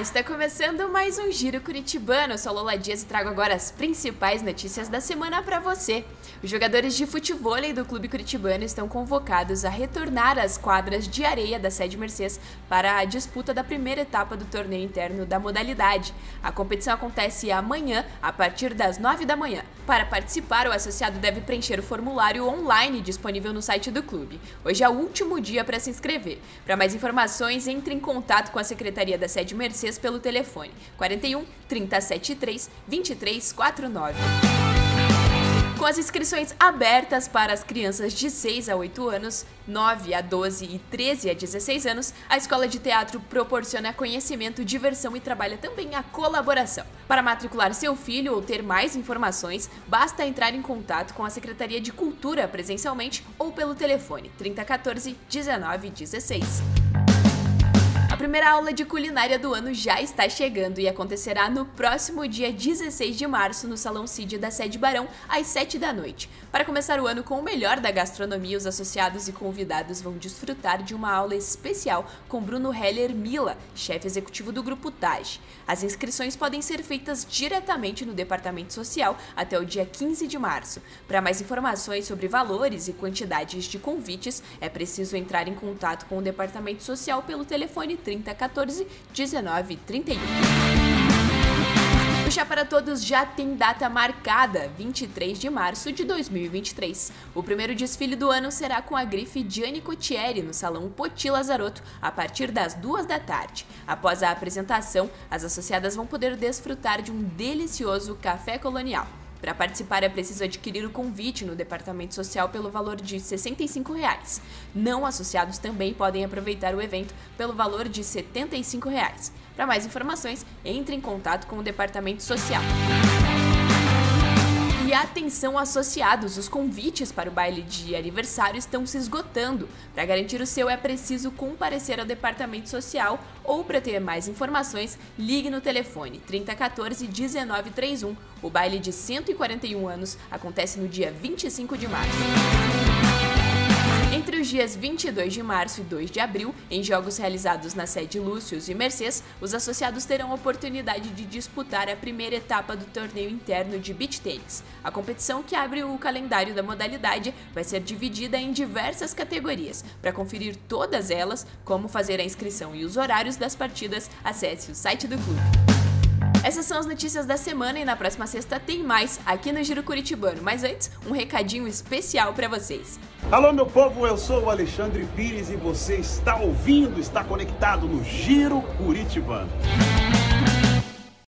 Está começando mais um Giro Curitibano. Eu sou Lola Dias e trago agora as principais notícias da semana para você. Os jogadores de futebol do Clube Curitibano estão convocados a retornar às quadras de areia da sede Mercedes para a disputa da primeira etapa do torneio interno da modalidade. A competição acontece amanhã, a partir das 9 da manhã. Para participar, o associado deve preencher o formulário online disponível no site do clube. Hoje é o último dia para se inscrever. Para mais informações, entre em contato com a Secretaria da Sede Mercedes pelo telefone 41 373 2349. Com as inscrições abertas para as crianças de 6 a 8 anos, 9 a 12 e 13 a 16 anos, a Escola de Teatro proporciona conhecimento, diversão e trabalha também a colaboração. Para matricular seu filho ou ter mais informações, basta entrar em contato com a Secretaria de Cultura presencialmente ou pelo telefone 3014 1916 primeira aula de culinária do ano já está chegando e acontecerá no próximo dia 16 de março no Salão Cid da Sede Barão, às 7 da noite. Para começar o ano com o melhor da gastronomia, os associados e convidados vão desfrutar de uma aula especial com Bruno Heller Mila, chefe executivo do Grupo TAG. As inscrições podem ser feitas diretamente no Departamento Social até o dia 15 de março. Para mais informações sobre valores e quantidades de convites, é preciso entrar em contato com o Departamento Social pelo telefone 3014 1931. O Chá para Todos já tem data marcada, 23 de março de 2023. O primeiro desfile do ano será com a grife Gianni Cotieri no Salão Poti Lazarotto, a partir das duas da tarde. Após a apresentação, as associadas vão poder desfrutar de um delicioso café colonial. Para participar é preciso adquirir o convite no Departamento Social pelo valor de 65 reais. Não associados também podem aproveitar o evento pelo valor de 75 reais. Para mais informações, entre em contato com o Departamento Social. Atenção associados, os convites para o baile de aniversário estão se esgotando. Para garantir o seu é preciso comparecer ao departamento social ou para ter mais informações, ligue no telefone 3014 1931. O baile de 141 anos acontece no dia 25 de março. Entre os dias 22 de março e 2 de abril, em jogos realizados na sede Lúcius e Mercedes, os associados terão a oportunidade de disputar a primeira etapa do torneio interno de beach tennis. A competição, que abre o calendário da modalidade, vai ser dividida em diversas categorias. Para conferir todas elas, como fazer a inscrição e os horários das partidas, acesse o site do clube. Essas são as notícias da semana e na próxima sexta tem mais aqui no Giro Curitibano. Mas antes, um recadinho especial para vocês. Alô, meu povo, eu sou o Alexandre Pires e você está ouvindo, está conectado no Giro Curitibano.